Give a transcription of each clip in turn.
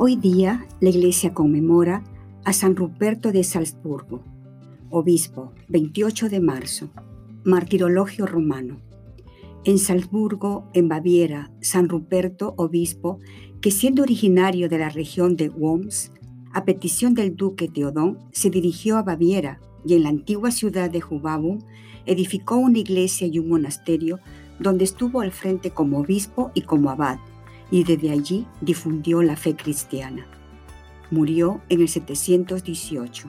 Hoy día la Iglesia conmemora a San Ruperto de Salzburgo, obispo, 28 de marzo, martirologio romano. En Salzburgo, en Baviera, San Ruperto, obispo, que siendo originario de la región de Worms, a petición del duque Teodón, se dirigió a Baviera y en la antigua ciudad de Jubabum edificó una iglesia y un monasterio donde estuvo al frente como obispo y como abad y desde allí difundió la fe cristiana. Murió en el 718.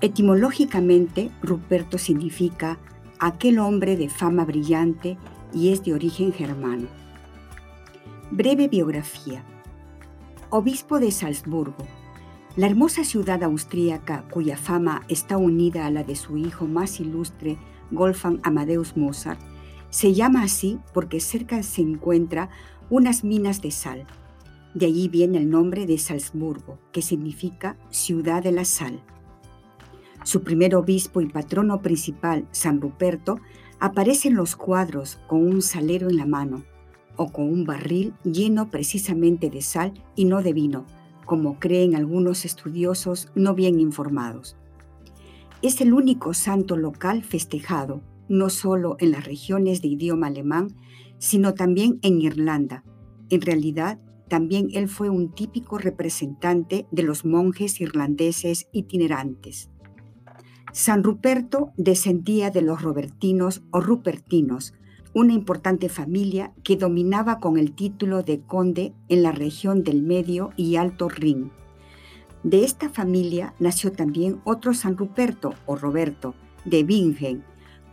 Etimológicamente, Ruperto significa aquel hombre de fama brillante y es de origen germano. Breve biografía. Obispo de Salzburgo. La hermosa ciudad austríaca cuya fama está unida a la de su hijo más ilustre, Wolfgang Amadeus Mozart, se llama así porque cerca se encuentra unas minas de sal. De allí viene el nombre de Salzburgo, que significa ciudad de la sal. Su primer obispo y patrono principal, San Ruperto, aparece en los cuadros con un salero en la mano o con un barril lleno precisamente de sal y no de vino, como creen algunos estudiosos no bien informados. Es el único santo local festejado, no solo en las regiones de idioma alemán, sino también en Irlanda. En realidad, también él fue un típico representante de los monjes irlandeses itinerantes. San Ruperto descendía de los robertinos o rupertinos, una importante familia que dominaba con el título de conde en la región del Medio y Alto Rin. De esta familia nació también otro San Ruperto o Roberto de Bingen,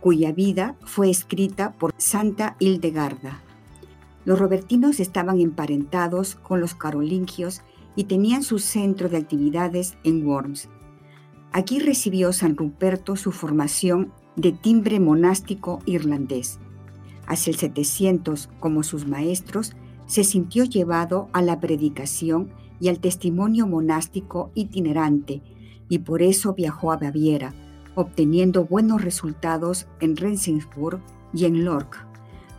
cuya vida fue escrita por Santa Hildegarda. Los robertinos estaban emparentados con los carolingios y tenían su centro de actividades en Worms. Aquí recibió San Ruperto su formación de timbre monástico irlandés. Hacia el 700, como sus maestros, se sintió llevado a la predicación y al testimonio monástico itinerante, y por eso viajó a Baviera, obteniendo buenos resultados en Rendsburg y en Lorch.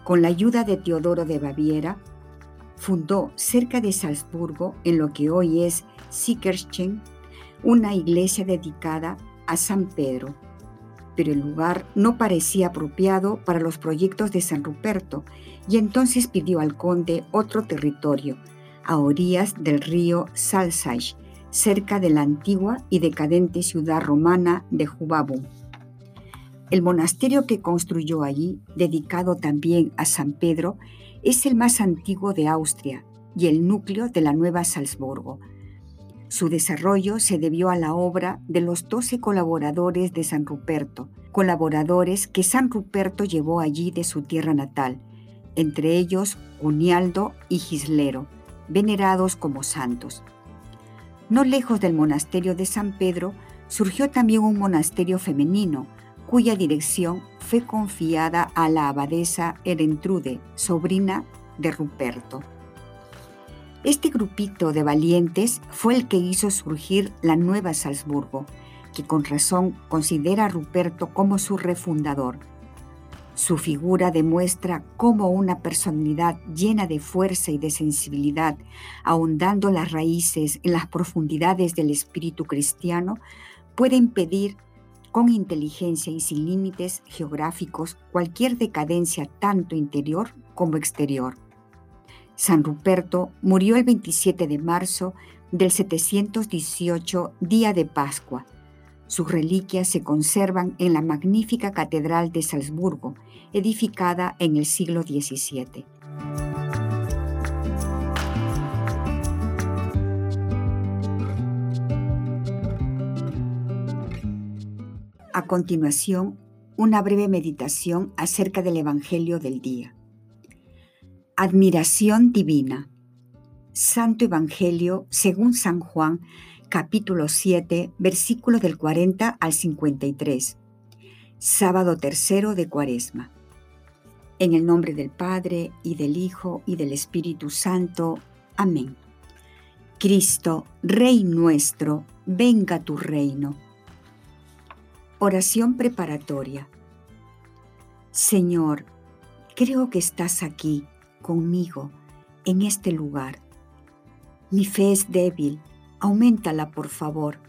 Con la ayuda de Teodoro de Baviera, fundó cerca de Salzburgo, en lo que hoy es Sickerschen, una iglesia dedicada a San Pedro. Pero el lugar no parecía apropiado para los proyectos de San Ruperto y entonces pidió al conde otro territorio, a orillas del río Salzach, cerca de la antigua y decadente ciudad romana de Jubabum. El monasterio que construyó allí, dedicado también a San Pedro, es el más antiguo de Austria y el núcleo de la Nueva Salzburgo. Su desarrollo se debió a la obra de los doce colaboradores de San Ruperto, colaboradores que San Ruperto llevó allí de su tierra natal, entre ellos Unialdo y Gislero, venerados como santos. No lejos del monasterio de San Pedro surgió también un monasterio femenino, cuya dirección fue confiada a la abadesa Erentrude, sobrina de Ruperto. Este grupito de valientes fue el que hizo surgir la nueva Salzburgo, que con razón considera a Ruperto como su refundador su figura demuestra cómo una personalidad llena de fuerza y de sensibilidad, ahondando las raíces en las profundidades del espíritu cristiano, puede impedir con inteligencia y sin límites geográficos cualquier decadencia tanto interior como exterior. San Ruperto murió el 27 de marzo del 718, día de Pascua, sus reliquias se conservan en la magnífica Catedral de Salzburgo, edificada en el siglo XVII. A continuación, una breve meditación acerca del Evangelio del día. Admiración divina. Santo Evangelio según San Juan, capítulo 7, versículos del 40 al 53. Sábado tercero de Cuaresma. En el nombre del Padre, y del Hijo, y del Espíritu Santo. Amén. Cristo, Rey nuestro, venga tu reino. Oración preparatoria. Señor, creo que estás aquí, conmigo, en este lugar. Mi fe es débil, aumentala por favor.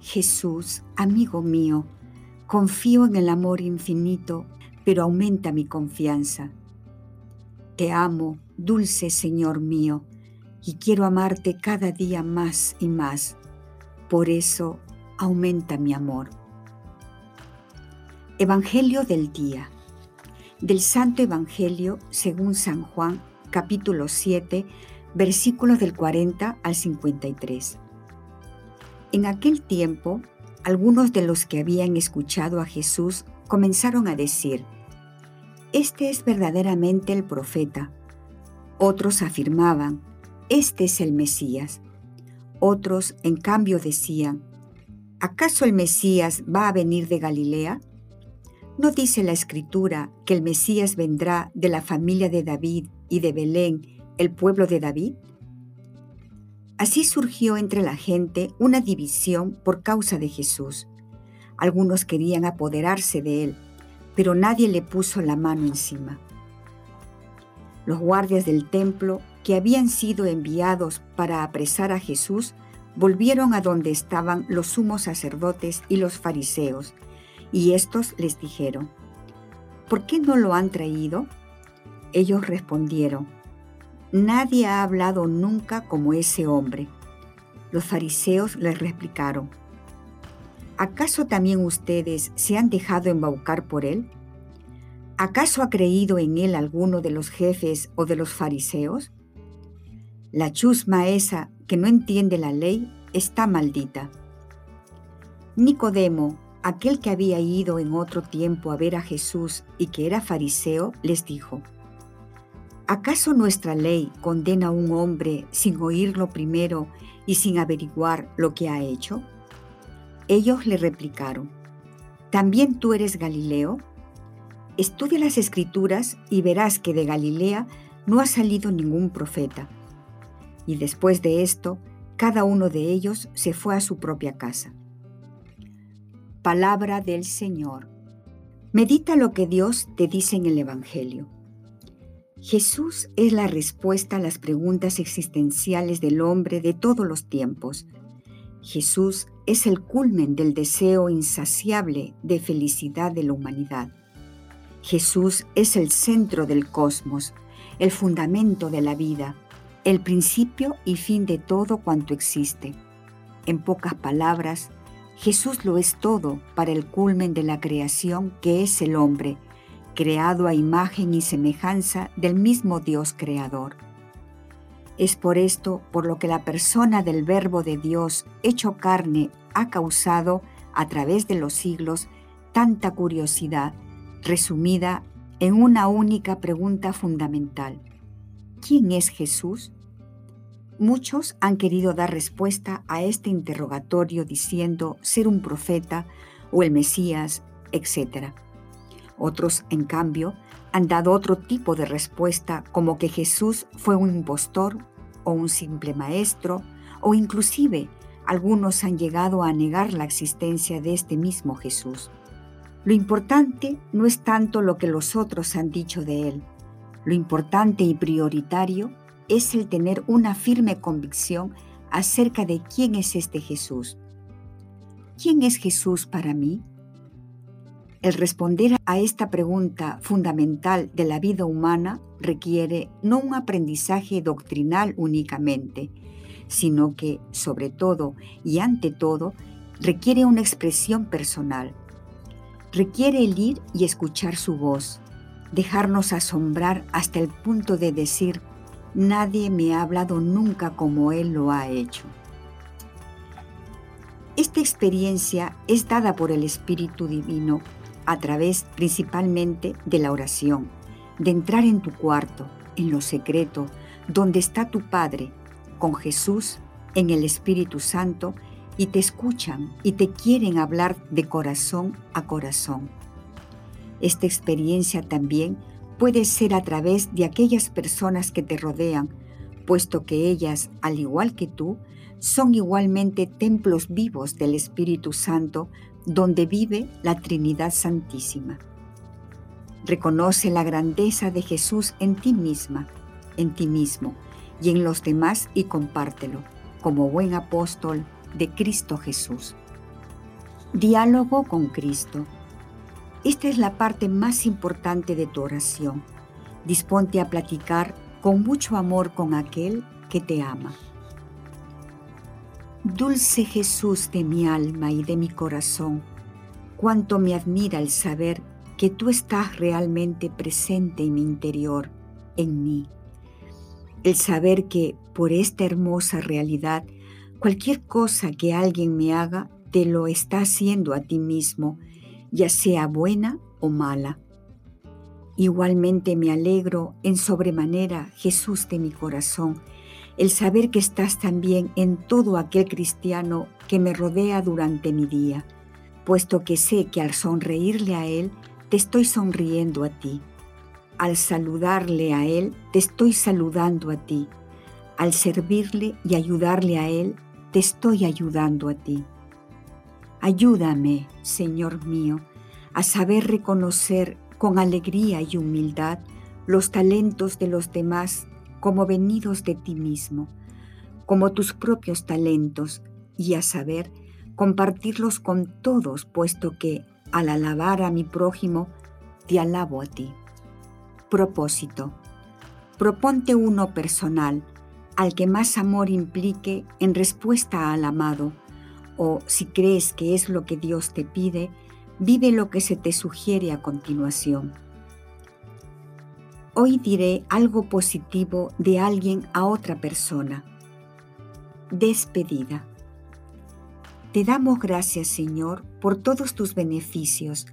Jesús, amigo mío, confío en el amor infinito, pero aumenta mi confianza. Te amo, dulce Señor mío, y quiero amarte cada día más y más. Por eso aumenta mi amor. Evangelio del día. Del Santo Evangelio según San Juan, capítulo 7, versículos del 40 al 53. En aquel tiempo, algunos de los que habían escuchado a Jesús comenzaron a decir, Este es verdaderamente el profeta. Otros afirmaban, Este es el Mesías. Otros, en cambio, decían, ¿acaso el Mesías va a venir de Galilea? ¿No dice la Escritura que el Mesías vendrá de la familia de David y de Belén el pueblo de David? Así surgió entre la gente una división por causa de Jesús. Algunos querían apoderarse de él, pero nadie le puso la mano encima. Los guardias del templo, que habían sido enviados para apresar a Jesús, volvieron a donde estaban los sumos sacerdotes y los fariseos, y estos les dijeron, ¿por qué no lo han traído? Ellos respondieron, Nadie ha hablado nunca como ese hombre. Los fariseos les replicaron, ¿acaso también ustedes se han dejado embaucar por él? ¿Acaso ha creído en él alguno de los jefes o de los fariseos? La chusma esa que no entiende la ley está maldita. Nicodemo, aquel que había ido en otro tiempo a ver a Jesús y que era fariseo, les dijo, ¿Acaso nuestra ley condena a un hombre sin oírlo primero y sin averiguar lo que ha hecho? Ellos le replicaron, ¿también tú eres Galileo? Estudia las escrituras y verás que de Galilea no ha salido ningún profeta. Y después de esto, cada uno de ellos se fue a su propia casa. Palabra del Señor. Medita lo que Dios te dice en el Evangelio. Jesús es la respuesta a las preguntas existenciales del hombre de todos los tiempos. Jesús es el culmen del deseo insaciable de felicidad de la humanidad. Jesús es el centro del cosmos, el fundamento de la vida, el principio y fin de todo cuanto existe. En pocas palabras, Jesús lo es todo para el culmen de la creación que es el hombre, creado a imagen y semejanza del mismo Dios creador. Es por esto por lo que la persona del Verbo de Dios hecho carne ha causado, a través de los siglos, tanta curiosidad, resumida en una única pregunta fundamental. ¿Quién es Jesús? Muchos han querido dar respuesta a este interrogatorio diciendo ser un profeta o el Mesías, etc. Otros, en cambio, han dado otro tipo de respuesta como que Jesús fue un impostor o un simple maestro o inclusive algunos han llegado a negar la existencia de este mismo Jesús. Lo importante no es tanto lo que los otros han dicho de él. Lo importante y prioritario es el tener una firme convicción acerca de quién es este Jesús. ¿Quién es Jesús para mí? El responder a esta pregunta fundamental de la vida humana requiere no un aprendizaje doctrinal únicamente, sino que, sobre todo y ante todo, requiere una expresión personal. Requiere el ir y escuchar su voz, dejarnos asombrar hasta el punto de decir, nadie me ha hablado nunca como Él lo ha hecho. Esta experiencia es dada por el Espíritu Divino a través principalmente de la oración, de entrar en tu cuarto, en lo secreto, donde está tu Padre, con Jesús en el Espíritu Santo y te escuchan y te quieren hablar de corazón a corazón. Esta experiencia también puede ser a través de aquellas personas que te rodean, puesto que ellas, al igual que tú, son igualmente templos vivos del Espíritu Santo donde vive la Trinidad Santísima. Reconoce la grandeza de Jesús en ti misma, en ti mismo y en los demás y compártelo como buen apóstol de Cristo Jesús. Diálogo con Cristo. Esta es la parte más importante de tu oración. Disponte a platicar con mucho amor con aquel que te ama. Dulce Jesús de mi alma y de mi corazón, cuánto me admira el saber que tú estás realmente presente en mi interior, en mí. El saber que por esta hermosa realidad, cualquier cosa que alguien me haga, te lo está haciendo a ti mismo, ya sea buena o mala. Igualmente me alegro en sobremanera, Jesús de mi corazón, el saber que estás también en todo aquel cristiano que me rodea durante mi día, puesto que sé que al sonreírle a Él, te estoy sonriendo a ti. Al saludarle a Él, te estoy saludando a ti. Al servirle y ayudarle a Él, te estoy ayudando a ti. Ayúdame, Señor mío, a saber reconocer con alegría y humildad los talentos de los demás como venidos de ti mismo, como tus propios talentos, y a saber, compartirlos con todos, puesto que al alabar a mi prójimo, te alabo a ti. Propósito. Proponte uno personal, al que más amor implique en respuesta al amado, o si crees que es lo que Dios te pide, vive lo que se te sugiere a continuación. Hoy diré algo positivo de alguien a otra persona. Despedida. Te damos gracias, Señor, por todos tus beneficios,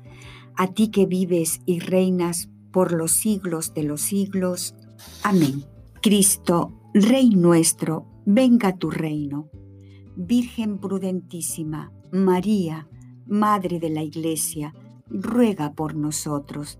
a ti que vives y reinas por los siglos de los siglos. Amén. Cristo, Rey nuestro, venga tu reino. Virgen prudentísima, María, Madre de la Iglesia, ruega por nosotros